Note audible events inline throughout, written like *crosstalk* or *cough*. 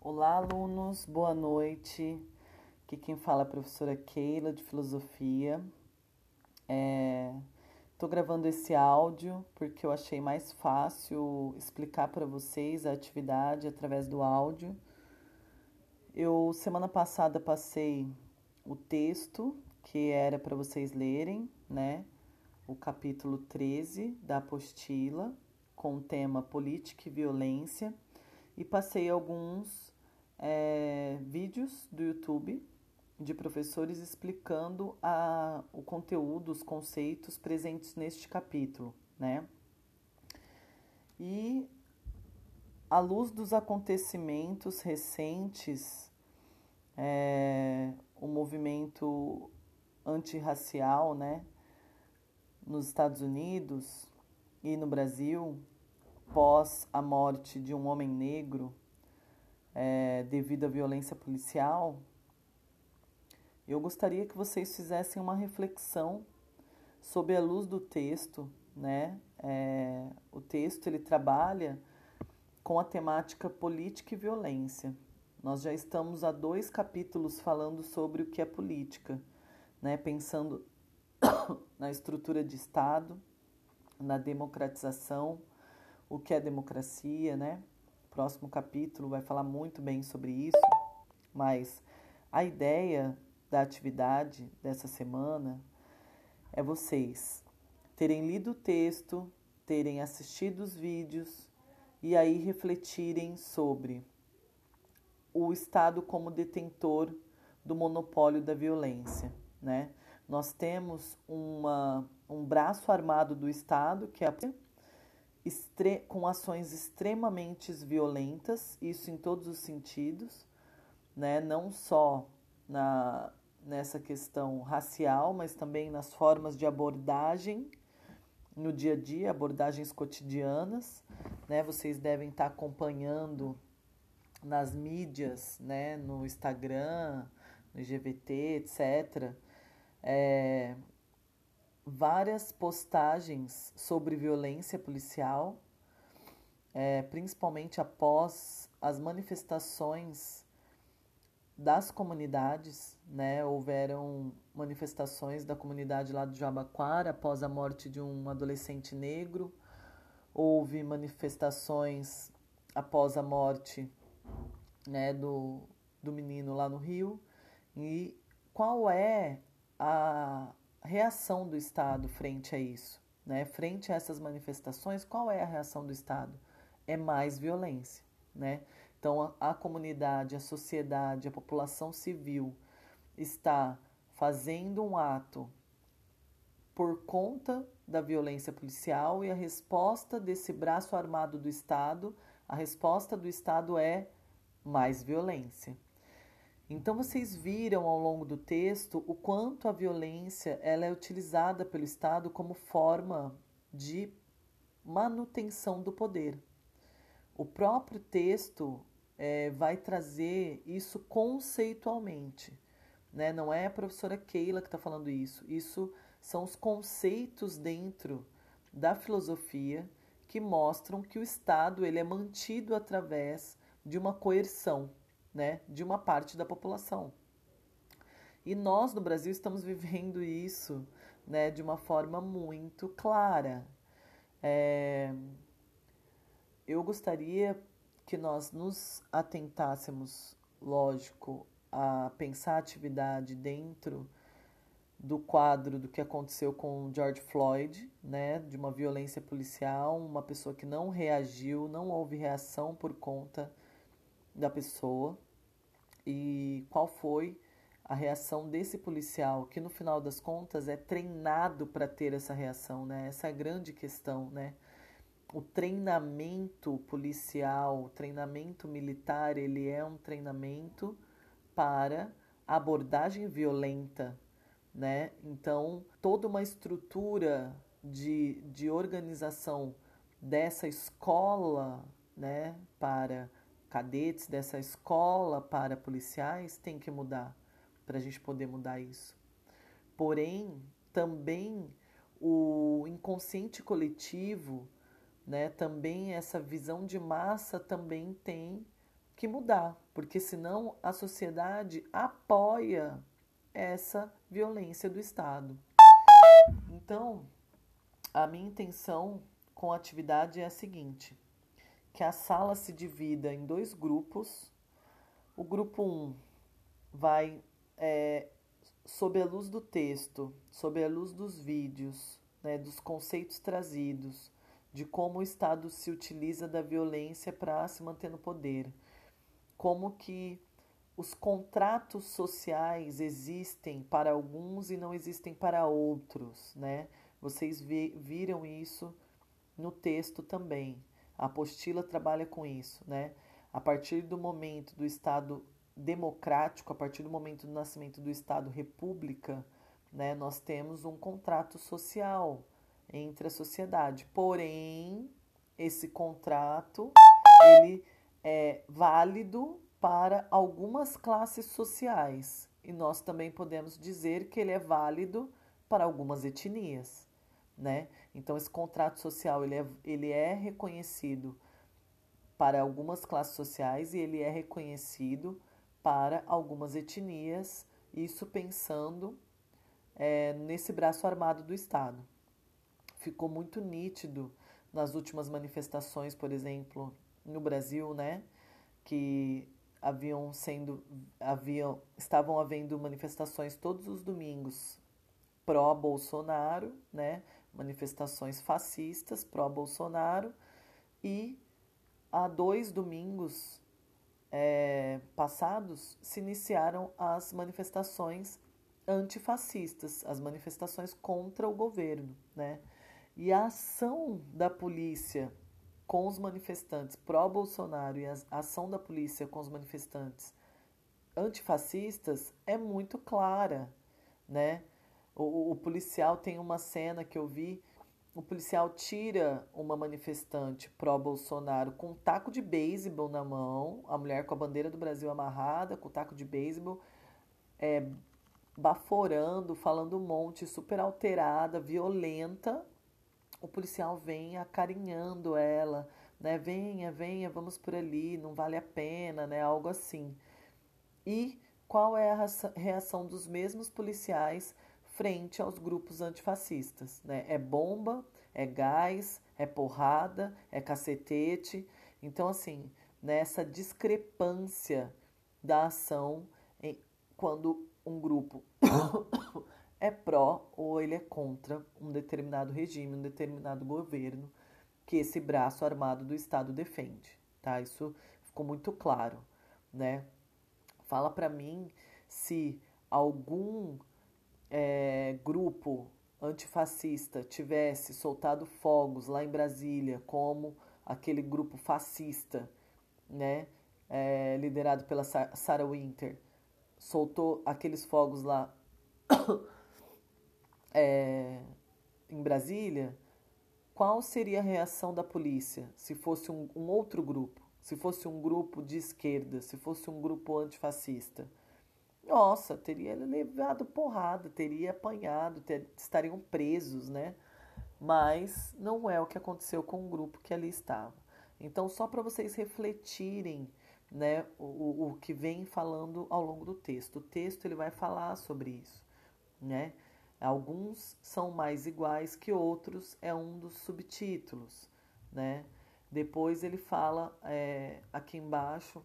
Olá, alunos, boa noite. Aqui quem fala é a professora Keila, de Filosofia. Estou é... gravando esse áudio porque eu achei mais fácil explicar para vocês a atividade através do áudio. Eu, semana passada, passei o texto que era para vocês lerem, né? O capítulo 13 da apostila, com o tema Política e Violência, e passei alguns é, vídeos do YouTube de professores explicando a, o conteúdo, os conceitos presentes neste capítulo, né? E à luz dos acontecimentos recentes, é, o movimento antirracial, né, nos Estados Unidos e no Brasil, pós a morte de um homem negro é, devido à violência policial, eu gostaria que vocês fizessem uma reflexão sob a luz do texto, né? É, o texto ele trabalha com a temática política e violência. Nós já estamos há dois capítulos falando sobre o que é política, né? Pensando *coughs* na estrutura de Estado, na democratização, o que é democracia, né? próximo capítulo vai falar muito bem sobre isso, mas a ideia da atividade dessa semana é vocês terem lido o texto, terem assistido os vídeos e aí refletirem sobre o Estado como detentor do monopólio da violência, né? Nós temos uma, um braço armado do Estado, que é a com ações extremamente violentas, isso em todos os sentidos, né? não só na, nessa questão racial, mas também nas formas de abordagem no dia a dia, abordagens cotidianas. Né? Vocês devem estar acompanhando nas mídias, né? no Instagram, no IGVT, etc. É, várias postagens sobre violência policial, é, principalmente após as manifestações das comunidades, né? Houveram manifestações da comunidade lá do Jabaquara após a morte de um adolescente negro. Houve manifestações após a morte né, do, do menino lá no Rio. E qual é a, reação do Estado frente a isso? Né? Frente a essas manifestações, qual é a reação do Estado? É mais violência. Né? Então, a, a comunidade, a sociedade, a população civil está fazendo um ato por conta da violência policial e a resposta desse braço armado do Estado, a resposta do Estado é mais violência. Então vocês viram ao longo do texto o quanto a violência ela é utilizada pelo Estado como forma de manutenção do poder. O próprio texto é, vai trazer isso conceitualmente. Né? Não é a professora Keila que está falando isso. Isso são os conceitos dentro da filosofia que mostram que o Estado ele é mantido através de uma coerção né, de uma parte da população. E nós no Brasil estamos vivendo isso né, de uma forma muito clara. É, eu gostaria que nós nos atentássemos, lógico, a pensar a atividade dentro do quadro do que aconteceu com George Floyd, né, de uma violência policial, uma pessoa que não reagiu, não houve reação por conta da pessoa e qual foi a reação desse policial, que no final das contas é treinado para ter essa reação, né? Essa é a grande questão, né? O treinamento policial, o treinamento militar, ele é um treinamento para abordagem violenta, né? Então, toda uma estrutura de, de organização dessa escola, né, para cadetes dessa escola para policiais tem que mudar para a gente poder mudar isso. Porém, também o inconsciente coletivo, né, também essa visão de massa também tem que mudar, porque senão a sociedade apoia essa violência do Estado. Então, a minha intenção com a atividade é a seguinte: que a sala se divida em dois grupos. O grupo 1 um vai, é, sob a luz do texto, sob a luz dos vídeos, né, dos conceitos trazidos, de como o Estado se utiliza da violência para se manter no poder, como que os contratos sociais existem para alguns e não existem para outros, né? Vocês viram isso no texto também. A apostila trabalha com isso, né? A partir do momento do Estado democrático, a partir do momento do nascimento do Estado república, né, nós temos um contrato social entre a sociedade. Porém, esse contrato ele é válido para algumas classes sociais e nós também podemos dizer que ele é válido para algumas etnias, né? Então esse contrato social ele é, ele é reconhecido para algumas classes sociais e ele é reconhecido para algumas etnias, isso pensando é, nesse braço armado do Estado ficou muito nítido nas últimas manifestações, por exemplo, no Brasil, né, que haviam sendo haviam estavam havendo manifestações todos os domingos pró Bolsonaro, né, manifestações fascistas pró Bolsonaro e há dois domingos é, passados se iniciaram as manifestações antifascistas, as manifestações contra o governo, né? E a ação da polícia com os manifestantes pró-Bolsonaro e a ação da polícia com os manifestantes antifascistas é muito clara, né? O, o, policial tem uma cena que eu vi, o policial tira uma manifestante pró-Bolsonaro com um taco de beisebol na mão, a mulher com a bandeira do Brasil amarrada, com o taco de beisebol, é, baforando, falando um monte, super alterada, violenta, o policial vem acarinhando ela, né? Venha, venha, vamos por ali, não vale a pena, né? Algo assim. E qual é a reação dos mesmos policiais frente aos grupos antifascistas? Né? É bomba, é gás, é porrada, é cacetete. Então, assim, nessa discrepância da ação em, quando um grupo *coughs* é pró ou ele é contra um determinado regime, um determinado governo que esse braço armado do Estado defende, tá? Isso ficou muito claro, né? Fala para mim se algum é, grupo antifascista tivesse soltado fogos lá em Brasília, como aquele grupo fascista, né? É, liderado pela Sarah Winter, soltou aqueles fogos lá *coughs* é, em Brasília, qual seria a reação da polícia se fosse um, um, outro grupo? Se fosse um grupo de esquerda, se fosse um grupo antifascista? Nossa, teria levado porrada, teria apanhado, ter, estariam presos, né? Mas não é o que aconteceu com o grupo que ali estava. Então, só para vocês refletirem né, o, o que vem falando ao longo do texto. O texto ele vai falar sobre isso, né? Alguns são mais iguais que outros, é um dos subtítulos, né? Depois ele fala é, aqui embaixo,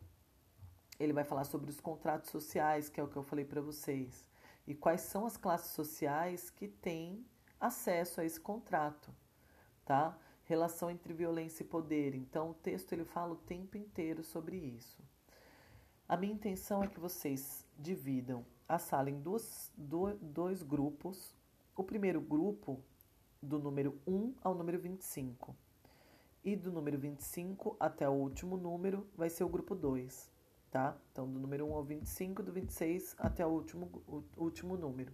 ele vai falar sobre os contratos sociais, que é o que eu falei para vocês, e quais são as classes sociais que têm acesso a esse contrato, tá? Relação entre violência e poder. Então o texto ele fala o tempo inteiro sobre isso. A minha intenção é que vocês dividam a sala em duas, dois grupos. O primeiro grupo, do número 1 ao número 25. E do número 25 até o último número vai ser o grupo 2, tá? Então, do número 1 ao 25, do 26 até o último, o último número.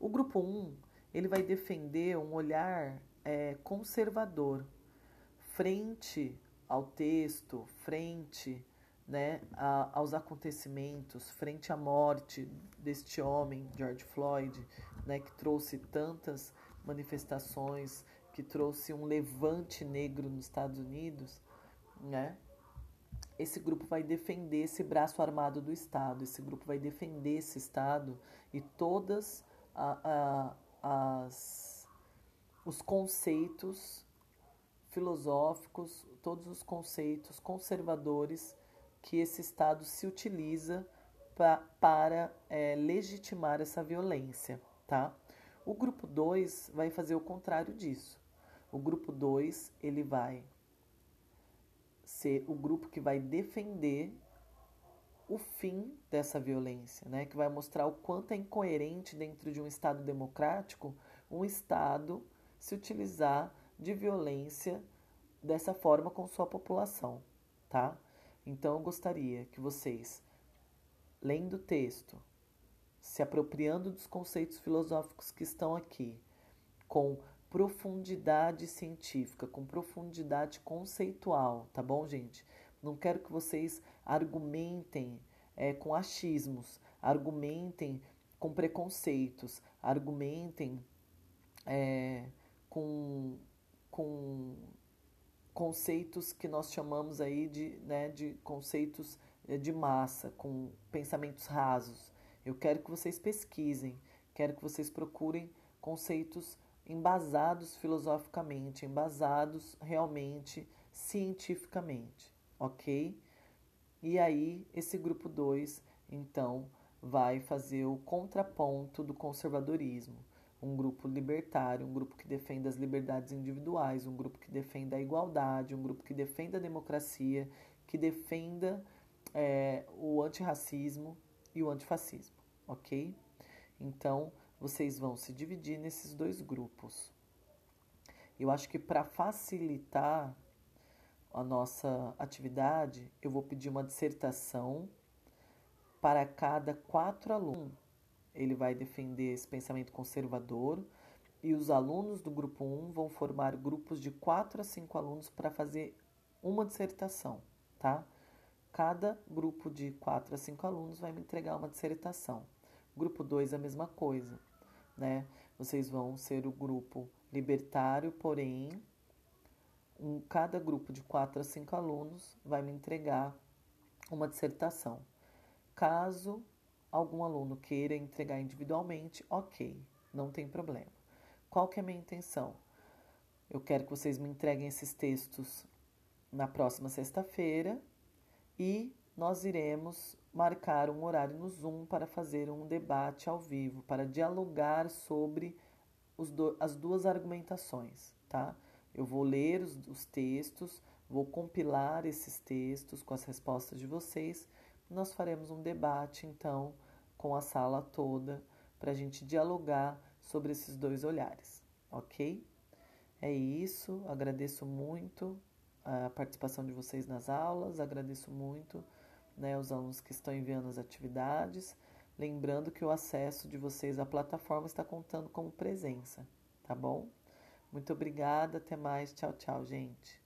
O grupo 1, ele vai defender um olhar é, conservador frente ao texto, frente né, a, aos acontecimentos, frente à morte deste homem, George Floyd, né, que trouxe tantas manifestações, que trouxe um levante negro nos Estados Unidos, né? Esse grupo vai defender esse braço armado do Estado, esse grupo vai defender esse Estado e todas a, a, as, os conceitos filosóficos, todos os conceitos conservadores que esse Estado se utiliza pra, para é, legitimar essa violência, tá? O grupo 2 vai fazer o contrário disso. O grupo 2, ele vai ser o grupo que vai defender o fim dessa violência, né? que vai mostrar o quanto é incoerente dentro de um Estado democrático um Estado se utilizar de violência dessa forma com sua população, tá? Então eu gostaria que vocês, lendo o texto, se apropriando dos conceitos filosóficos que estão aqui, com profundidade científica, com profundidade conceitual, tá bom, gente? Não quero que vocês argumentem é, com achismos, argumentem com preconceitos, argumentem é, com, com conceitos que nós chamamos aí de, né, de conceitos é, de massa, com pensamentos rasos. Eu quero que vocês pesquisem, quero que vocês procurem conceitos embasados filosoficamente, embasados realmente cientificamente, ok? E aí, esse grupo 2, então, vai fazer o contraponto do conservadorismo. Um grupo libertário, um grupo que defende as liberdades individuais, um grupo que defenda a igualdade, um grupo que defenda a democracia, que defenda é, o antirracismo e o antifascismo, ok? Então, vocês vão se dividir nesses dois grupos. Eu acho que para facilitar a nossa atividade, eu vou pedir uma dissertação para cada quatro alunos. Ele vai defender esse pensamento conservador e os alunos do grupo 1 vão formar grupos de quatro a cinco alunos para fazer uma dissertação, tá? Cada grupo de quatro a cinco alunos vai me entregar uma dissertação. Grupo 2 a mesma coisa né? Vocês vão ser o grupo libertário, porém, um, cada grupo de quatro a cinco alunos vai me entregar uma dissertação. Caso algum aluno queira entregar individualmente, ok, não tem problema. Qual que é a minha intenção? Eu quero que vocês me entreguem esses textos na próxima sexta-feira e nós iremos marcar um horário no Zoom para fazer um debate ao vivo, para dialogar sobre do, as duas argumentações, tá? Eu vou ler os, os textos, vou compilar esses textos com as respostas de vocês. Nós faremos um debate, então, com a sala toda, para a gente dialogar sobre esses dois olhares, ok? É isso, agradeço muito a participação de vocês nas aulas, agradeço muito né, os alunos que estão enviando as atividades. Lembrando que o acesso de vocês à plataforma está contando como presença, tá bom? Muito obrigada, até mais. Tchau, tchau, gente.